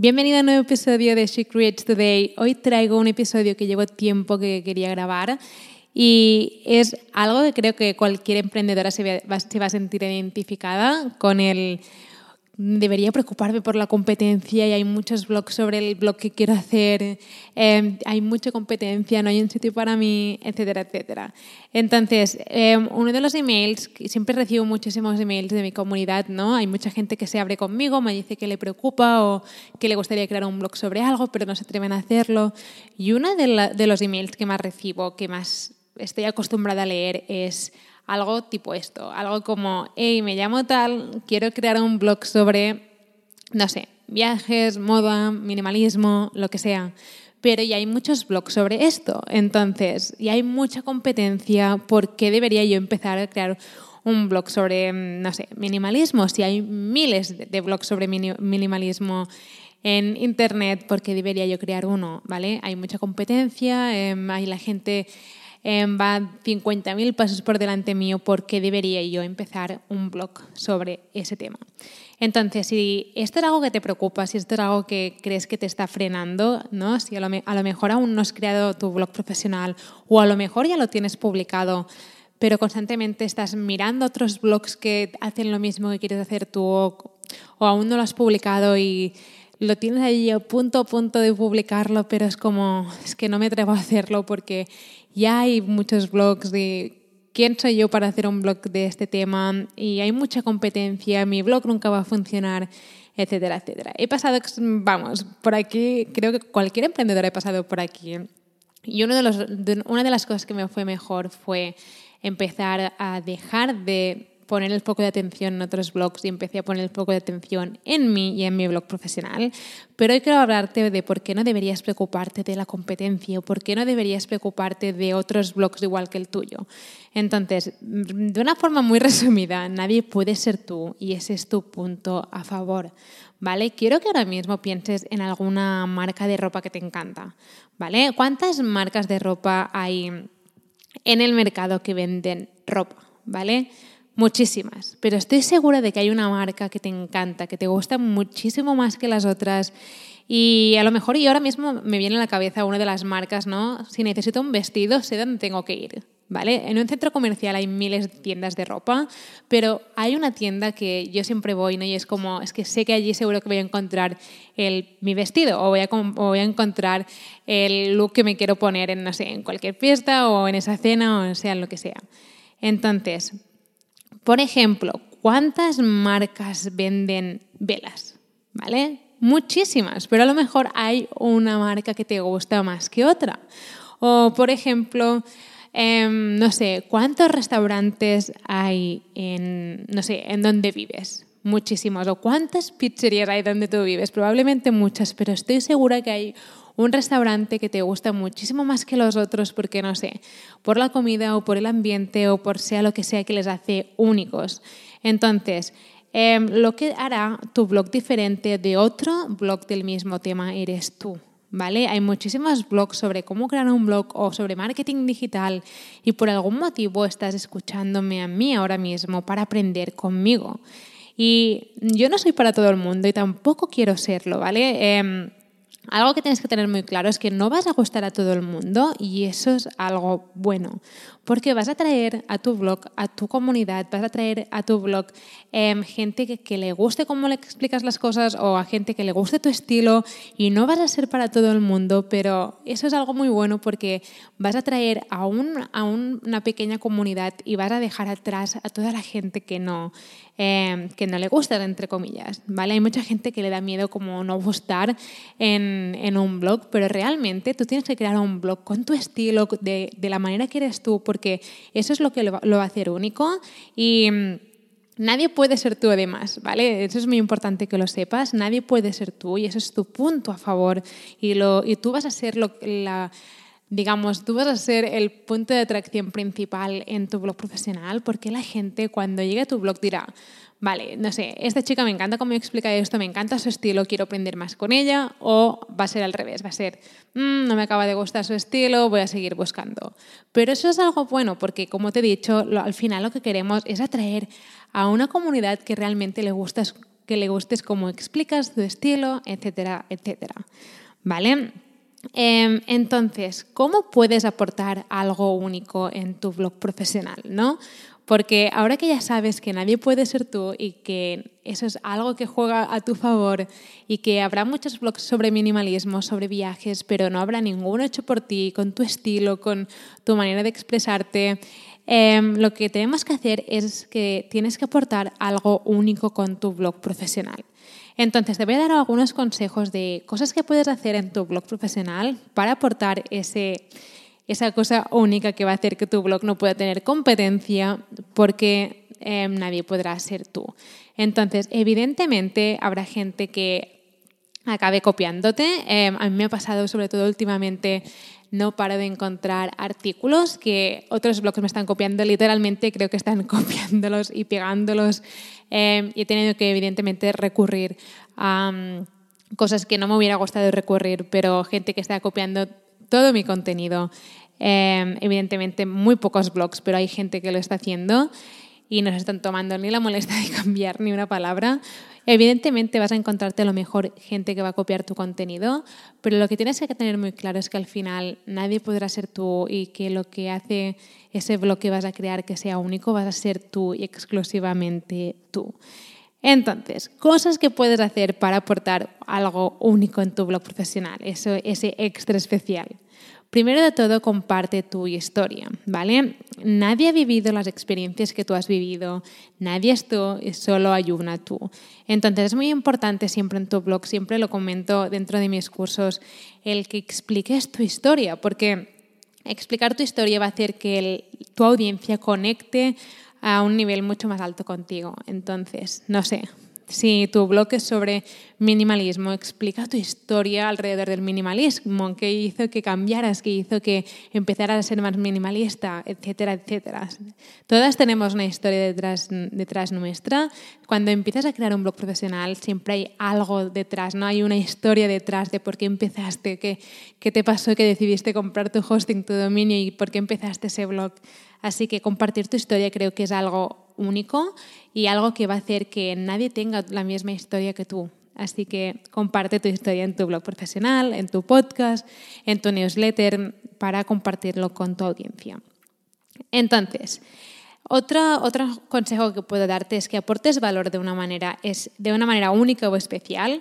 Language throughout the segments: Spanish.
Bienvenido a un nuevo episodio de She Creates Today. Hoy traigo un episodio que llevo tiempo que quería grabar y es algo que creo que cualquier emprendedora se va, a sentir identificada con el debería preocuparme por la competencia y hay muchos blogs sobre el blog que quiero hacer, eh, hay mucha competencia, no hay un sitio para mí, etcétera, etcétera. Entonces, eh, uno de los emails, siempre recibo muchísimos emails de mi comunidad, ¿no? Hay mucha gente que se abre conmigo, me dice que le preocupa o que le gustaría crear un blog sobre algo, pero no se atreven a hacerlo. Y uno de, de los emails que más recibo, que más estoy acostumbrada a leer, es algo tipo esto, algo como, hey, me llamo tal, quiero crear un blog sobre, no sé, viajes, moda, minimalismo, lo que sea. Pero ya hay muchos blogs sobre esto, entonces, y hay mucha competencia, ¿por qué debería yo empezar a crear un blog sobre, no sé, minimalismo? Si hay miles de blogs sobre minimalismo en Internet, ¿por qué debería yo crear uno? ¿Vale? Hay mucha competencia, eh, hay la gente Em, va 50.000 pasos por delante mío porque debería yo empezar un blog sobre ese tema. Entonces, si esto es algo que te preocupa, si esto es algo que crees que te está frenando, ¿no? si a lo, a lo mejor aún no has creado tu blog profesional o a lo mejor ya lo tienes publicado, pero constantemente estás mirando otros blogs que hacen lo mismo que quieres hacer tú o, o aún no lo has publicado y lo tienes ahí a punto a punto de publicarlo, pero es como, es que no me atrevo a hacerlo porque ya hay muchos blogs de quién soy yo para hacer un blog de este tema y hay mucha competencia, mi blog nunca va a funcionar, etcétera, etcétera. He pasado, vamos, por aquí, creo que cualquier emprendedor ha pasado por aquí. Y uno de los, una de las cosas que me fue mejor fue empezar a dejar de poner el foco de atención en otros blogs y empecé a poner el foco de atención en mí y en mi blog profesional. Pero hoy quiero hablarte de por qué no deberías preocuparte de la competencia o por qué no deberías preocuparte de otros blogs igual que el tuyo. Entonces, de una forma muy resumida, nadie puede ser tú y ese es tu punto a favor. ¿Vale? Quiero que ahora mismo pienses en alguna marca de ropa que te encanta. ¿Vale? ¿Cuántas marcas de ropa hay en el mercado que venden ropa? ¿Vale? Muchísimas, pero estoy segura de que hay una marca que te encanta, que te gusta muchísimo más que las otras. Y a lo mejor y ahora mismo me viene a la cabeza una de las marcas, ¿no? Si necesito un vestido, sé dónde tengo que ir, ¿vale? En un centro comercial hay miles de tiendas de ropa, pero hay una tienda que yo siempre voy, ¿no? Y es como, es que sé que allí seguro que voy a encontrar el, mi vestido o voy, a, voy a encontrar el look que me quiero poner en, no sé, en cualquier fiesta o en esa cena o sea, lo que sea. Entonces, por ejemplo, ¿cuántas marcas venden velas? ¿Vale? Muchísimas, pero a lo mejor hay una marca que te gusta más que otra. O, por ejemplo, em, no sé, ¿cuántos restaurantes hay en, no sé, en donde vives? Muchísimos. ¿O cuántas pizzerías hay donde tú vives? Probablemente muchas, pero estoy segura que hay un restaurante que te gusta muchísimo más que los otros porque, no sé, por la comida o por el ambiente o por sea lo que sea que les hace únicos. Entonces, em, lo que hará tu blog diferente de otro blog del mismo tema eres tú. ¿Vale? Hay muchísimos blogs sobre cómo crear un blog o sobre marketing digital y por algún motivo estás escuchándome a mí ahora mismo para aprender conmigo. Y yo no soy para todo el mundo y tampoco quiero serlo, ¿vale? Em, algo que tienes que tener muy claro es que no vas a gustar a todo el mundo y eso es algo bueno, porque vas a traer a tu blog, a tu comunidad, vas a traer a tu blog em, gente que, le guste cómo le explicas las cosas o a gente que le guste tu estilo y no vas a ser para todo el mundo, pero eso es algo muy bueno porque vas a traer a, a una pequeña comunidad y vas a dejar atrás a toda la gente que no, em, que no le gusta, entre comillas. ¿vale? Hay mucha gente que le da miedo como no gustar en en, un blog, pero realmente tú tienes que crear un blog con tu estilo, de, de la manera que eres tú, porque eso es lo que lo, va a hacer único y Nadie puede ser tú además, ¿vale? Eso es muy importante que lo sepas. Nadie puede ser tú y eso es tu punto a favor. Y, lo, y tú vas a ser lo, la, digamos, tú vas a ser el punto de atracción principal en tu blog profesional porque la gente cuando llegue a tu blog dirá, vale, no sé, esta chica me encanta cómo explica esto, me encanta su estilo, quiero aprender más con ella, o va a ser al revés, va a ser, mm, no me acaba de gustar su estilo, voy a seguir buscando. Pero eso es algo bueno porque, como te he dicho, al final lo que queremos es atraer a una comunidad que realmente le gustas, que le gustes cómo explicas tu estilo, etcétera, etcétera. ¿Vale? Em, entonces, ¿cómo puedes aportar algo único en tu blog profesional? ¿no? Porque ahora que ya sabes que nadie puede ser tú y que eso es algo que juega a tu favor y que habrá muchos blogs sobre minimalismo, sobre viajes, pero no habrá ninguno hecho por ti, con tu estilo, con tu manera de expresarte, em, lo que tenemos que hacer es que tienes que aportar algo único con tu blog profesional. Entonces, te voy a dar algunos consejos de cosas que puedes hacer en tu blog profesional para aportar ese esa cosa única que va a hacer que tu blog no pueda tener competencia porque em, nadie podrá ser tú. Entonces, evidentemente habrá gente que acabe copiándote. Em, a mí me ha pasado, sobre todo últimamente, no paro de encontrar artículos que otros blogs me están copiando. Literalmente creo que están copiándolos y pegándolos em, y he tenido que, evidentemente, recurrir a mm, cosas que no me hubiera gustado recurrir, pero gente que está copiando todo mi contenido. Em, evidentemente, muy pocos blogs, pero hay gente que lo está haciendo y no se están tomando ni la molestia de cambiar ni una palabra. Evidentemente vas a encontrarte a lo mejor gente que va a copiar tu contenido, pero lo que tienes que tener muy claro es que al final nadie podrá ser tú y que lo que hace ese blog que vas a crear que sea único vas a ser tú y exclusivamente tú. Entonces, cosas que puedes hacer para aportar algo único en tu blog profesional, eso, ese extra especial. Primero de todo, comparte tu historia, ¿vale? Nadie ha vivido las experiencias que tú has vivido, nadie es tú, solo hay una tú. Entonces es muy importante siempre en tu blog, siempre lo comento dentro de mis cursos, el que expliques tu historia, porque explicar tu historia va a hacer que tu audiencia conecte a un nivel mucho más alto contigo. Entonces, no sé, si tu blog es sobre minimalismo, explica tu historia alrededor del minimalismo, qué hizo que cambiaras, qué hizo que empezaras a ser más minimalista, etcétera, etcétera. Todas tenemos una historia detrás, detrás nuestra. Cuando empiezas a crear un blog profesional, siempre hay algo detrás, ¿no? Hay una historia detrás de por qué empezaste, qué, qué te pasó que decidiste comprar tu hosting, tu dominio y por qué empezaste ese blog. Así que compartir tu historia creo que es algo único y algo que va a hacer que nadie tenga la misma historia que tú. Así que comparte tu historia en tu blog profesional, en tu podcast, en tu newsletter, para compartirlo con tu audiencia. Entonces, otro, otro consejo que puedo darte es que aportes valor de una manera, es, de una manera única o especial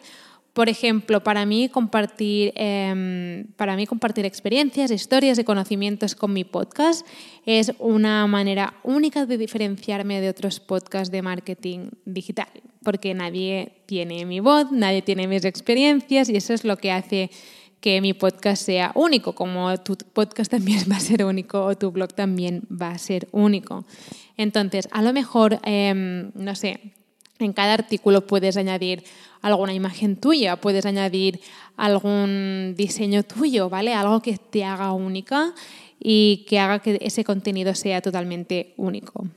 por ejemplo, para mí compartir, em, para mí compartir experiencias, historias y conocimientos con mi podcast es una manera única de diferenciarme de otros podcasts de marketing digital, porque nadie tiene mi voz, nadie tiene mis experiencias y eso es lo que hace que mi podcast sea único, como tu podcast también va a ser único o tu blog también va a ser único. Entonces, a lo mejor, em, no sé, en cada artículo puedes añadir alguna imagen tuya, puedes añadir algún diseño tuyo, ¿vale? Algo que te haga única y que haga que ese contenido sea totalmente único.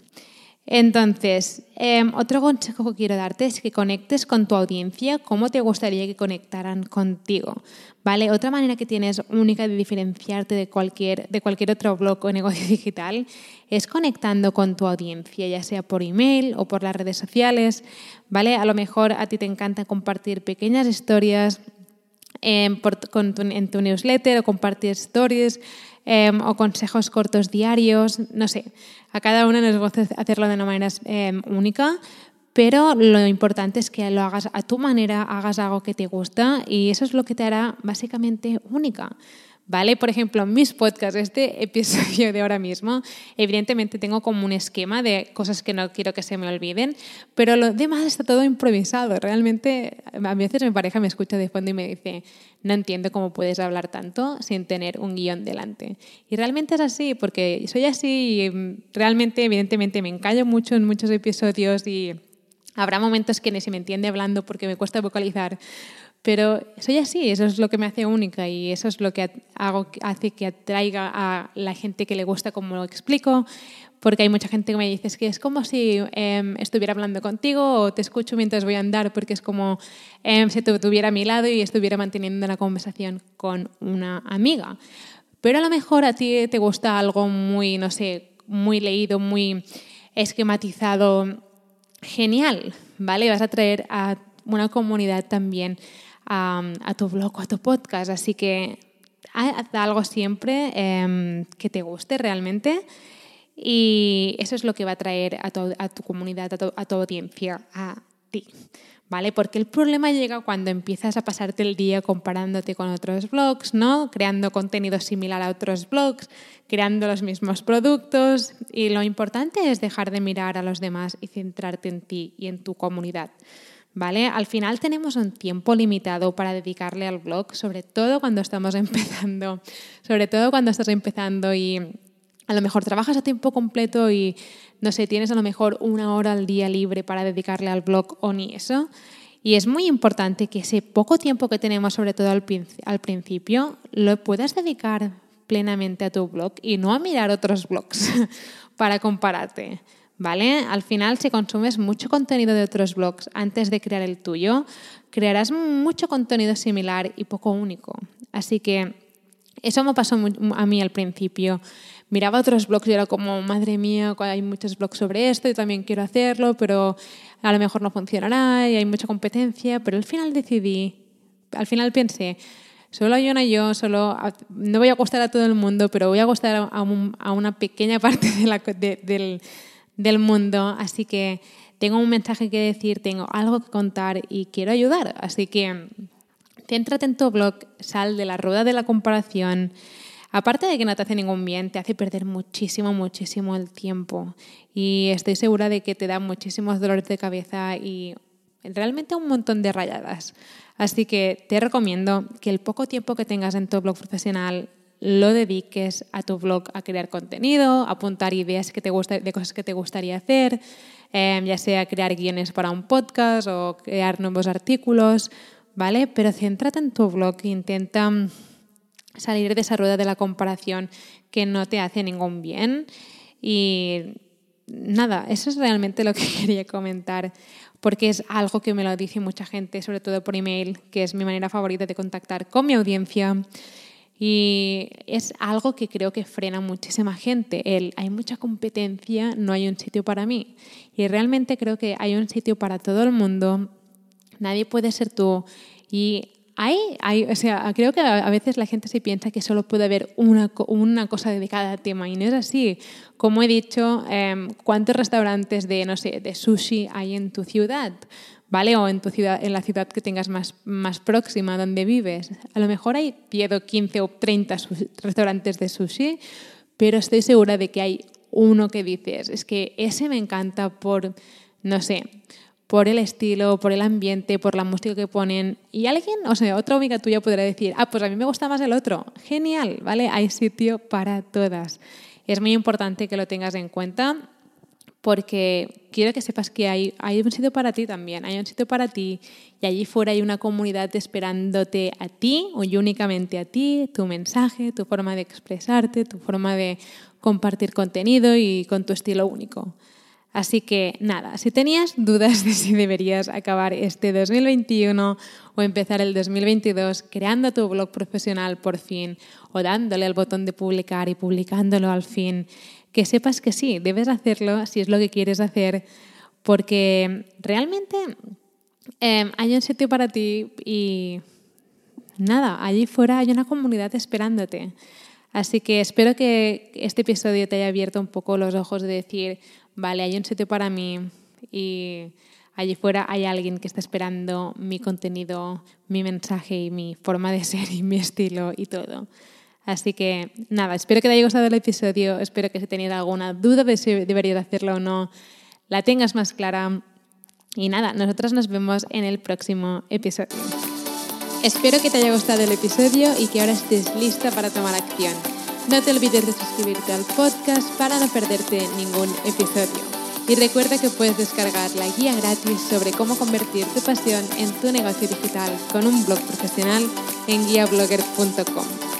Entonces, em, otro consejo que quiero darte es que conectes con tu audiencia cómo te gustaría que conectaran contigo. ¿vale? Otra manera que tienes única de diferenciarte de cualquier, de cualquier otro blog o negocio digital es conectando con tu audiencia, ya sea por email o por las redes sociales. ¿vale? A lo mejor a ti te encanta compartir pequeñas historias em, en tu newsletter o compartir stories Em, o consejos cortos diarios, no sé, a cada uno nos gusta hacerlo de una manera em, única, pero lo importante es que lo hagas a tu manera, hagas algo que te gusta y eso es lo que te hará básicamente única. ¿Vale? Por ejemplo, mis podcasts, este episodio de ahora mismo, evidentemente tengo como un esquema de cosas que no quiero que se me olviden, pero lo demás está todo improvisado. Realmente, a veces mi pareja me escucha de fondo y me dice, no entiendo cómo puedes hablar tanto sin tener un guion delante. Y realmente es así, porque soy así y mm, realmente, evidentemente, me encallo mucho en muchos episodios y habrá momentos que ni se me entiende hablando porque me cuesta vocalizar, pero soy así, eso es lo que me hace única y eso es lo que hago, hace que atraiga a la gente que le gusta como lo explico, porque hay mucha gente que me dice que es como si em, estuviera hablando contigo o te escucho mientras voy a andar, porque es como em, si te tuviera a mi lado y estuviera manteniendo una conversación con una amiga. Pero a lo mejor a ti te gusta algo muy, no sé, muy leído, muy esquematizado, genial, ¿vale? Vas a traer a una comunidad también a, tu blog o a tu podcast. Así que haz algo siempre em, que te guste realmente y eso es lo que va a traer a tu, comunidad, a tu, a tu audiencia, a ti. ¿Vale? Porque el problema llega cuando empiezas a pasarte el día comparándote con otros blogs, ¿no? Creando contenido similar a otros blogs, creando los mismos productos y lo importante es dejar de mirar a los demás y centrarte en ti y en tu comunidad. ¿Vale? Al final tenemos un tiempo limitado para dedicarle al blog, sobre todo cuando estamos empezando, sobre todo cuando estás empezando y a lo mejor trabajas a tiempo completo y no sé, tienes a lo mejor una hora al día libre para dedicarle al blog o ni eso. Y es muy importante que ese poco tiempo que tenemos, sobre todo al, al principio, lo puedas dedicar plenamente a tu blog y no a mirar otros blogs para compararte. ¿Vale? Al final, si consumes mucho contenido de otros blogs antes de crear el tuyo, crearás mucho contenido similar y poco único. Así que eso me pasó a mí al principio. Miraba otros blogs y era como, madre mía, hay muchos blogs sobre esto y también quiero hacerlo, pero a lo mejor no funcionará y hay mucha competencia. Pero al final decidí, al final pensé, solo hay una yo, solo no voy a gustar a todo el mundo, pero voy a gustar a, una pequeña parte del del mundo, así que tengo un mensaje que decir, tengo algo que contar y quiero ayudar. Así que céntrate en tu blog, sal de la rueda de la comparación. Aparte de que no te hace ningún bien, te hace perder muchísimo, muchísimo el tiempo. Y estoy segura de que te da muchísimos dolores de cabeza y realmente un montón de rayadas. Así que te recomiendo que el poco tiempo que tengas en tu blog profesional lo dediques a tu blog a crear contenido, apuntar ideas que te gusta, de cosas que te gustaría hacer, em, ya sea crear guiones para un podcast o crear nuevos artículos, ¿vale? Pero céntrate en tu blog e intenta salir de esa rueda de la comparación que no te hace ningún bien. Y nada, eso es realmente lo que quería comentar, porque es algo que me lo dice mucha gente, sobre todo por email, que es mi manera favorita de contactar con mi audiencia. Y es algo que creo que frena muchísima gente. El hay mucha competencia, no hay un sitio para mí. Y realmente creo que hay un sitio para todo el mundo. Nadie puede ser tú. Y hay, hay, o sea, creo que a veces la gente se piensa que solo puede haber una, una cosa dedicada a tema y no es así. Como he dicho, em, ¿cuántos restaurantes de, no sé, de sushi hay en tu ciudad? ¿Vale? O en, tu ciudad, en la ciudad que tengas más, más próxima donde vives. A lo mejor hay 10 o 15 o 30 restaurantes de sushi, pero estoy segura de que hay uno que dices, es que ese me encanta por, no sé, por el estilo, por el ambiente, por la música que ponen. Y alguien, o sea, otra amiga tuya podrá decir, ah, pues a mí me gusta más el otro. Genial, ¿vale? Hay sitio para todas. Es muy importante que lo tengas en cuenta porque quiero que sepas que hay, hay un sitio para ti también, hay un sitio para ti y allí fuera hay una comunidad esperándote a ti o únicamente a ti, tu mensaje, tu forma de expresarte, tu forma de compartir contenido y con tu estilo único. Así que nada, si tenías dudas de si deberías acabar este 2021 o empezar el 2022 creando tu blog profesional por fin o dándole al botón de publicar y publicándolo al fin, que sepas que sí, debes hacerlo si es lo que quieres hacer, porque realmente em, hay un sitio para ti y nada, allí fuera hay una comunidad esperándote. Así que espero que este episodio te haya abierto un poco los ojos de decir, vale, hay un sitio para mí y allí fuera hay alguien que está esperando mi contenido, mi mensaje y mi forma de ser y mi estilo y todo. Así que nada, espero que te haya gustado el episodio, espero que si tenías alguna duda de si debería de hacerlo o no, la tengas más clara. Y nada, nosotros nos vemos en el próximo episodio. Espero que te haya gustado el episodio y que ahora estés lista para tomar acción. No te olvides de suscribirte al podcast para no perderte ningún episodio. Y recuerda que puedes descargar la guía gratis sobre cómo convertir tu pasión en tu negocio digital con un blog profesional en guiablogger.com.